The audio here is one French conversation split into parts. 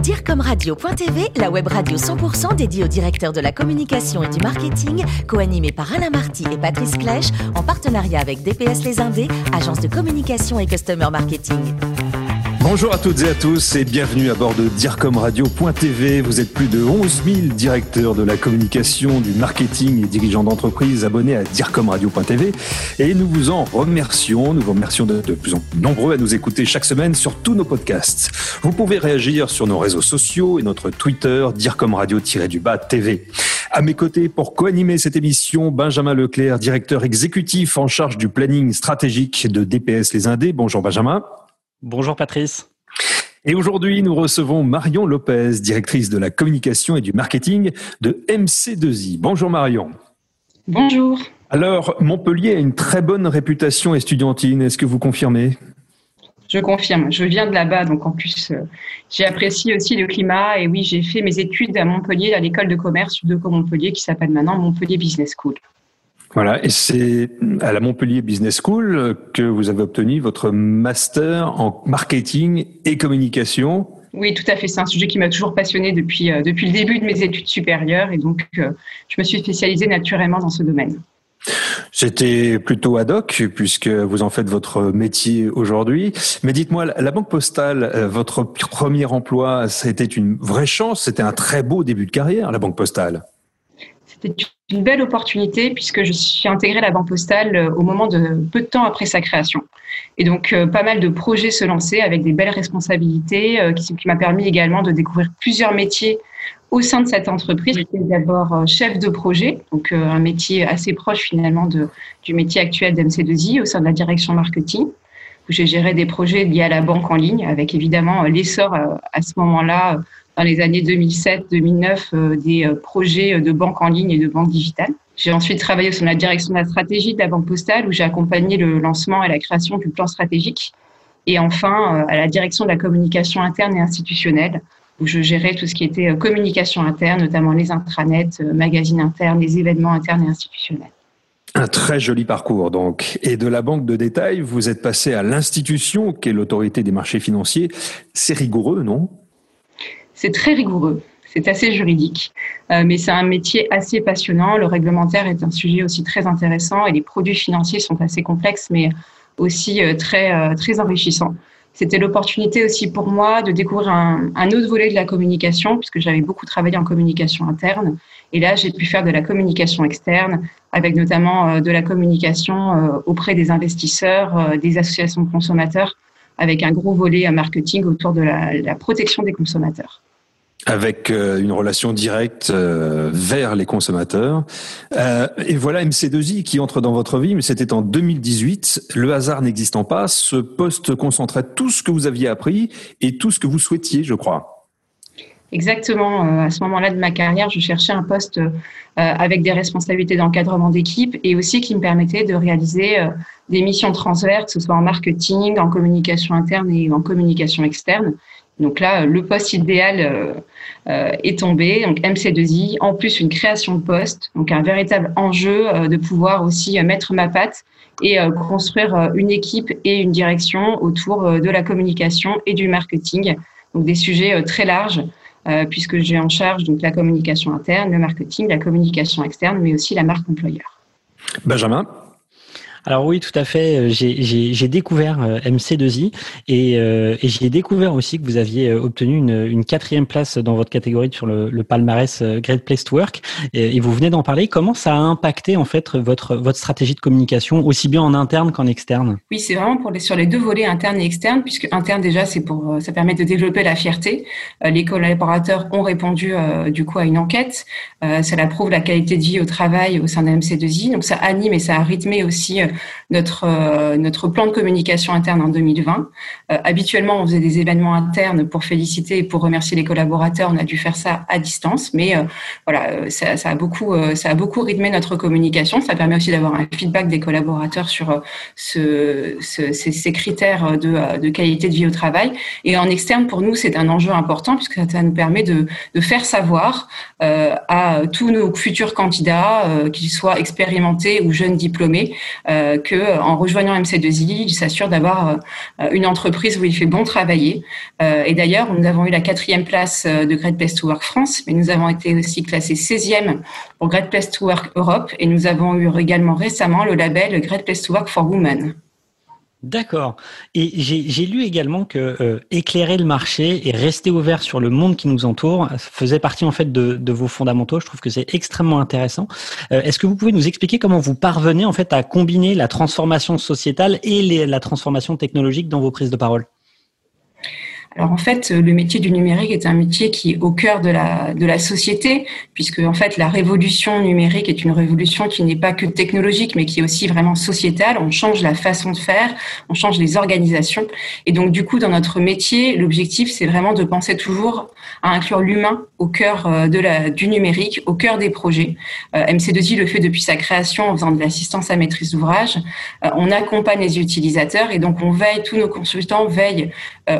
Direcomradio.tv, la web radio 100% dédiée aux directeurs de la communication et du marketing, co-animée par Alain Marty et Patrice Clèche, en partenariat avec DPS Les Indés, agence de communication et customer marketing. Bonjour à toutes et à tous et bienvenue à bord de DIRCOMRadio.tv. Vous êtes plus de 11 000 directeurs de la communication, du marketing et dirigeants d'entreprise abonnés à DIRCOMRadio.tv et nous vous en remercions. Nous vous remercions de, de plus en plus nombreux à nous écouter chaque semaine sur tous nos podcasts. Vous pouvez réagir sur nos réseaux sociaux et notre Twitter DIRCOMRadio-du-bas TV. À mes côtés, pour co-animer cette émission, Benjamin Leclerc, directeur exécutif en charge du planning stratégique de DPS Les Indés. Bonjour Benjamin. Bonjour Patrice. Et aujourd'hui, nous recevons Marion Lopez, directrice de la communication et du marketing de MC2I. Bonjour Marion. Bonjour. Alors, Montpellier a une très bonne réputation estudiantine. Est-ce que vous confirmez? Je confirme. Je viens de là-bas, donc en plus, euh, j'ai apprécié aussi le climat. Et oui, j'ai fait mes études à Montpellier, à l'école de commerce de Montpellier, qui s'appelle maintenant Montpellier Business School. Voilà, et c'est à la Montpellier Business School que vous avez obtenu votre master en marketing et communication. Oui, tout à fait. C'est un sujet qui m'a toujours passionné depuis, euh, depuis le début de mes études supérieures et donc euh, je me suis spécialisée naturellement dans ce domaine. C'était plutôt ad hoc puisque vous en faites votre métier aujourd'hui. Mais dites-moi, la Banque Postale, euh, votre premier emploi, c'était une vraie chance, c'était un très beau début de carrière, la Banque Postale? C'était une belle opportunité puisque je suis intégrée à la Banque Postale euh, au moment de peu de temps après sa création. Et donc, euh, pas mal de projets se lancer avec des belles responsabilités euh, qui, qui m'a permis également de découvrir plusieurs métiers au sein de cette entreprise. J'étais d'abord chef de projet, donc un métier assez proche finalement de, du métier actuel d'MC2I au sein de la direction marketing, où j'ai géré des projets liés à la banque en ligne, avec évidemment l'essor à ce moment-là dans les années 2007-2009 euh, des euh, projets de banque en ligne et de banque digitale. J'ai ensuite travaillé sur la direction de la stratégie de la Banque Postale où j'ai accompagné le lancement et la création du plan stratégique. Et enfin, euh, à la direction de la communication interne et institutionnelle où je gérais tout ce qui était communication interne, notamment les intranets, magazines internes, les événements internes et institutionnels. Un très joli parcours donc. Et de la banque de détail, vous êtes passé à l'institution qui est l'autorité des marchés financiers. C'est rigoureux, non? C'est très rigoureux. C'est assez juridique, euh, mais c'est un métier assez passionnant. Le réglementaire est un sujet aussi très intéressant et les produits financiers sont assez complexes, mais aussi euh, très, euh, très enrichissants. C'était l'opportunité aussi pour moi de découvrir un, autre volet de la communication, puisque j'avais beaucoup travaillé en communication interne. Et là, j'ai pu faire de la communication externe, avec notamment de la communication auprès des investisseurs, des associations de consommateurs, avec un gros volet marketing autour de la protection des consommateurs avec euh, une relation directe euh, vers les consommateurs. Euh, et voilà MC2I qui entre dans votre vie, mais c'était en 2018. Le hasard n'existant pas, ce poste concentrait tout ce que vous aviez appris et tout ce que vous souhaitiez, je crois. Exactement. À ce moment-là de ma carrière, je cherchais un poste avec des responsabilités d'encadrement d'équipe et aussi qui me permettait de réaliser des missions transverses, que ce soit en marketing, en communication interne et en communication externe. Donc là, le poste idéal euh, euh, est tombé, donc MC2I, en plus une création de poste, donc un véritable enjeu euh, de pouvoir aussi mettre ma patte et construire une équipe et une direction autour de la communication et du marketing, donc des sujets très larges. puisque j'ai en charge donc la communication interne, le marketing, la communication externe, mais aussi la marque employeur. Benjamin, alors oui, tout à fait. Euh, j'ai découvert euh, MC2I et, euh, et j'ai découvert aussi que vous aviez obtenu une, une, quatrième place dans votre catégorie sur le, le palmarès Great Place to Work. Et, vous venez d'en parler. Comment ça a impacté en fait votre votre stratégie de communication aussi bien en interne qu'en externe? Oui, c'est vraiment pour les, sur les deux volets interne et externe, puisque interne déjà c'est pour ça permet de développer la fierté. Les collaborateurs ont répondu du coup à une enquête. Cela prouve la qualité de vie au travail au sein de MC2I. Donc ça anime et ça a rythmé aussi notre, euh, notre plan de communication interne en 2020. Euh, habituellement, on faisait des événements internes pour féliciter et pour remercier les collaborateurs. On a dû faire ça à distance, mais euh, voilà, ça, a beaucoup, ça a beaucoup rythmé notre communication. Ça permet aussi d'avoir un feedback des collaborateurs sur ce, ce, ces, critères de, qualité de vie au travail. Et en externe, pour nous, c'est un enjeu important puisque ça nous permet de faire savoir à tous nos futurs candidats, qu'ils soient expérimentés ou jeunes diplômés, que en rejoignant MC2I, il s'assure d'avoir une entreprise où il fait bon travailler. et d'ailleurs, nous avons eu la quatrième place de Great Place to Work France, mais nous avons été aussi classés 16e pour Great Place to Work Europe et nous avons eu également récemment le label Great Place to Work for Women. D'accord. Et j'ai lu également que euh, éclairer le marché et rester ouvert sur le monde qui nous entoure faisait partie en fait de, vos fondamentaux. Je trouve que c'est extrêmement intéressant. Euh, est-ce que vous pouvez nous expliquer comment vous parvenez en fait à combiner la transformation sociétale et la transformation technologique dans vos prises de parole? Alors en fait, le métier du numérique est un métier qui est au cœur de la, de la société, puisque en fait la révolution numérique est une révolution qui n'est pas que technologique, mais qui est aussi vraiment sociétale. On change la façon de faire, on change les organisations. Et donc du coup, dans notre métier, l'objectif, c'est vraiment de penser toujours à inclure l'humain au cœur euh, de la, du numérique, au cœur des projets. Euh, MC2I le fait depuis sa création en faisant de l'assistance à maîtrise d'ouvrage. Euh, on accompagne les utilisateurs et donc on veille, tous nos consultants veillent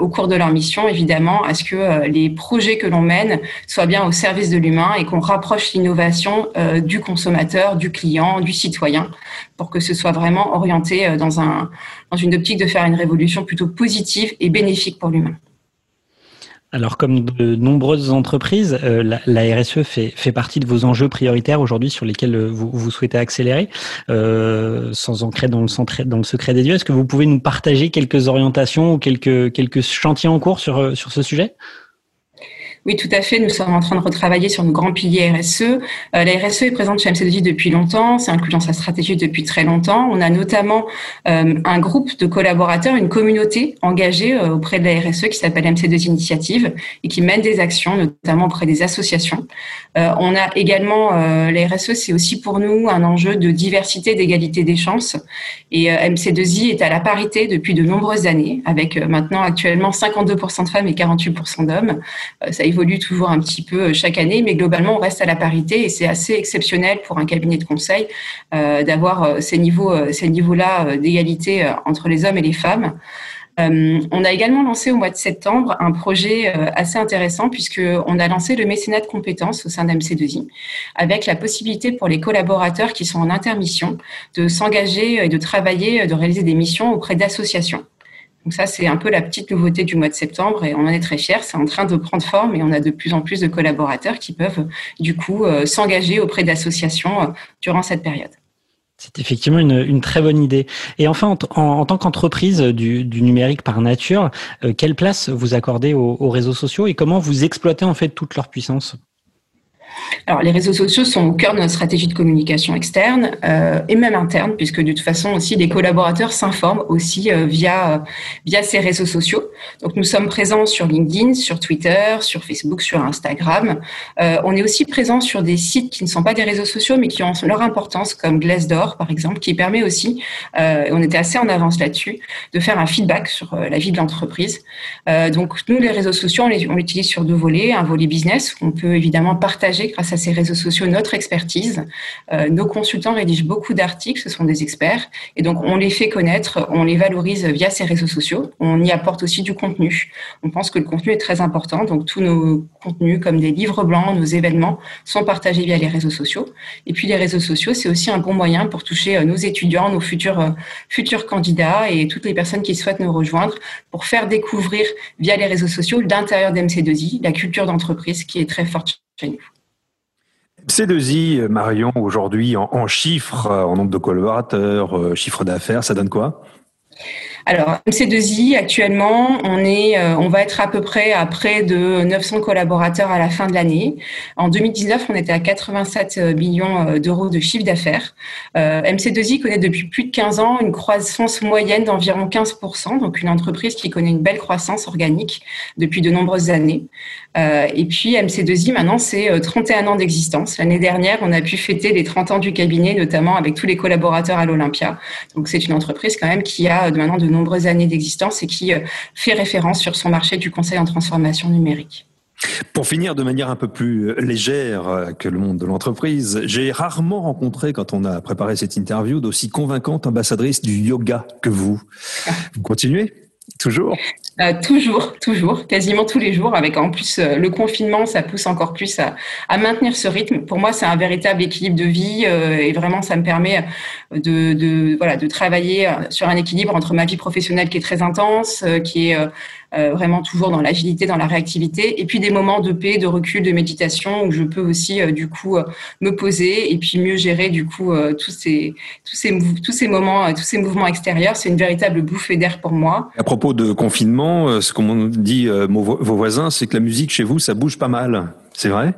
au cours de leur évidemment, à ce que les projets que l'on mène soient bien au service de l'humain et qu'on rapproche l'innovation du consommateur, du client, du citoyen, pour que ce soit vraiment orienté dans, un, dans une optique de faire une révolution plutôt positive et bénéfique pour l'humain. Alors, comme de nombreuses entreprises, euh, la, RSE fait, fait, partie de vos enjeux prioritaires aujourd'hui sur lesquels euh, vous, vous souhaitez accélérer, euh, sans ancrer dans le, secret des dieux. Est-ce que vous pouvez nous partager quelques orientations ou quelques, quelques chantiers en cours sur, sur ce sujet? Oui, tout à fait. Nous sommes en train de retravailler sur nos grands piliers RSE. Euh, la RSE est présente chez MC2I depuis longtemps. C'est inclus dans sa stratégie depuis très longtemps. On a notamment euh, un groupe de collaborateurs, une communauté engagée euh, auprès de la RSE qui s'appelle MC2I Initiative et qui mène des actions, notamment auprès des associations. on a également, la RSE, c'est aussi pour nous un enjeu de diversité, d'égalité des chances. Et MC2I est à la parité depuis de nombreuses années, avec maintenant actuellement 52% de femmes et 48% d'hommes. Évolue toujours un petit peu euh, chaque année, mais globalement, on reste à la parité et c'est assez exceptionnel pour un cabinet de conseil euh, d'avoir euh, ces niveaux, ces niveaux-là d'égalité entre les hommes et les femmes. on a également lancé au mois de septembre un projet assez intéressant puisqu'on a lancé le mécénat de compétences au sein d'MC2I avec la possibilité pour les collaborateurs qui sont en intermission de s'engager et de travailler, de réaliser des missions auprès d'associations. Donc ça, c'est un peu la petite nouveauté du mois de septembre et on en est très fiers. C'est en train de prendre forme et on a de plus en plus de collaborateurs qui peuvent du coup euh, s'engager auprès d'associations euh, durant cette période. C'est effectivement une, très bonne idée. Et enfin, en, tant qu'entreprise du, numérique par nature, euh, quelle place vous accordez aux, réseaux sociaux et comment vous exploitez en fait toute leur puissance? Alors, les réseaux sociaux sont au cœur de notre stratégie de communication externe euh, et même interne, puisque de toute façon aussi les collaborateurs s'informent aussi euh, via euh, via ces réseaux sociaux. Donc, nous sommes présents sur LinkedIn, sur Twitter, sur Facebook, sur Instagram. on est aussi présent sur des sites qui ne sont pas des réseaux sociaux, mais qui ont leur importance, comme Glassdoor par exemple, qui permet aussi, on était assez en avance là-dessus, de faire un feedback sur la vie de l'entreprise. donc, nous, les réseaux sociaux, on l'utilise sur deux volets, un volet business, on peut évidemment partager grâce à ces réseaux sociaux notre expertise. Euh, nos consultants rédigent beaucoup d'articles, ce sont des experts, et donc on les fait connaître, on les valorise via ces réseaux sociaux. On y apporte aussi du contenu. On pense que le contenu est très important, donc tous nos contenus comme des livres blancs, nos événements sont partagés via les réseaux sociaux. Et puis les réseaux sociaux, c'est aussi un bon moyen pour toucher euh, nos étudiants, nos futurs euh, futurs candidats et toutes les personnes qui souhaitent nous rejoindre pour faire découvrir via les réseaux sociaux l'intérieur d'MC2I, la culture d'entreprise qui est très forte chez nous. C2I, Marion, aujourd'hui en, chiffres, en nombre de collaborateurs, euh, chiffre d'affaires, ça donne quoi? Alors, MC2I, actuellement, on, est, euh, on va être à peu près à près de 900 collaborateurs à la fin de l'année. En 2019, on était à 87 millions euh, d'euros de chiffre d'affaires. Euh, MC2I connaît depuis plus de 15 ans une croissance moyenne d'environ 15%, donc une entreprise qui connaît une belle croissance organique depuis de nombreuses années. et puis, MC2I, maintenant, c'est 31 ans d'existence. L'année dernière, on a pu fêter les 30 ans du cabinet, notamment avec tous les collaborateurs à l'Olympia. Donc, c'est une entreprise quand même qui a maintenant de nombreuses années d'existence et qui euh, fait référence sur son marché du conseil en transformation numérique. Pour finir de manière un peu plus euh, légère euh, que le monde de l'entreprise, j'ai rarement rencontré, quand on a préparé cette interview, d'aussi convaincante ambassadrice du yoga que vous. Vous continuez? Toujours euh, Toujours, toujours, quasiment tous les jours. Avec en plus euh, le confinement, ça pousse encore plus à, à maintenir ce rythme. Pour moi, c'est un véritable équilibre de vie euh, et vraiment, ça me permet de, de, voilà, de travailler sur un équilibre entre ma vie professionnelle qui est très intense, qui est vraiment toujours dans l'agilité, dans la réactivité, et puis des moments de paix, de recul, de méditation où je peux aussi du coup me poser et puis mieux gérer du coup tous ces tous ces tous ces moments, tous ces mouvements extérieurs. C'est une véritable bouffée d'air pour moi. À propos de confinement, ce qu'on dit vos voisins, c'est que la musique chez vous, ça bouge pas mal. C'est vrai?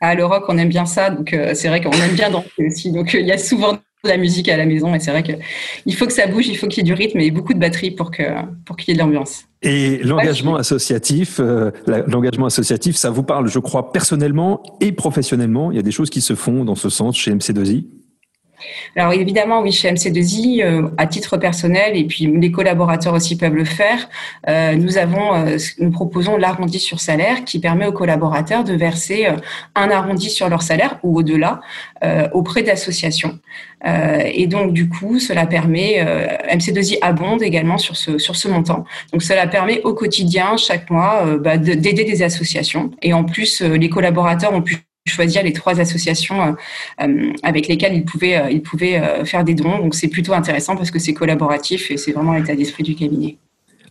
Ah, le rock, on aime bien ça, donc c'est vrai qu'on aime bien danser aussi. Donc il y a souvent de la musique à la maison et c'est vrai qu'il faut que ça bouge, il faut qu'il y ait du rythme et beaucoup de batterie pour que pour qu'il y ait de l'ambiance. Et l'engagement associatif, euh, l'engagement associatif, ça vous parle, je crois, personnellement et professionnellement. Il y a des choses qui se font dans ce sens chez MC2I. Alors évidemment, oui, chez MC2I, euh, à titre personnel, et puis les collaborateurs aussi peuvent le faire, euh, nous avons, euh, nous proposons l'arrondi sur salaire qui permet aux collaborateurs de verser un arrondi sur leur salaire ou au-delà auprès d'associations. et donc du coup, cela permet, MC2I abonde également sur ce, sur ce montant. Donc cela permet au quotidien, chaque mois, bah, d'aider des associations. Et en plus, les collaborateurs ont pu choisir les trois associations euh, euh, avec lesquelles ils pouvaient, euh, ils pouvaient faire des dons. Donc c'est plutôt intéressant parce que c'est collaboratif et c'est vraiment l'état d'esprit du cabinet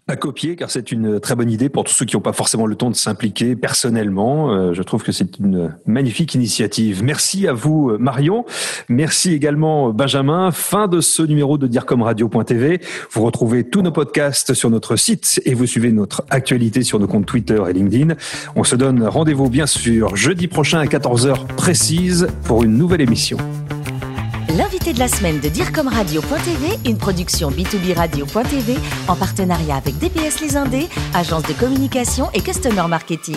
à copier car c'est une très bonne idée pour tous ceux qui n'ont pas forcément le temps de s'impliquer personnellement. Euh, je trouve que c'est une magnifique initiative. Merci à vous Marion. Merci également Benjamin. Fin de ce numéro de DIRCOMRadio.tv. Vous retrouvez tous nos podcasts sur notre site et vous suivez notre actualité sur nos comptes Twitter et LinkedIn. On se donne rendez-vous bien sûr jeudi prochain à 14h précise pour une nouvelle émission. L'invité de la semaine de DIRCOMRadio.tv, une production B2B Radio.tv en partenariat avec DPS Les Indés, agence de communication et customer marketing.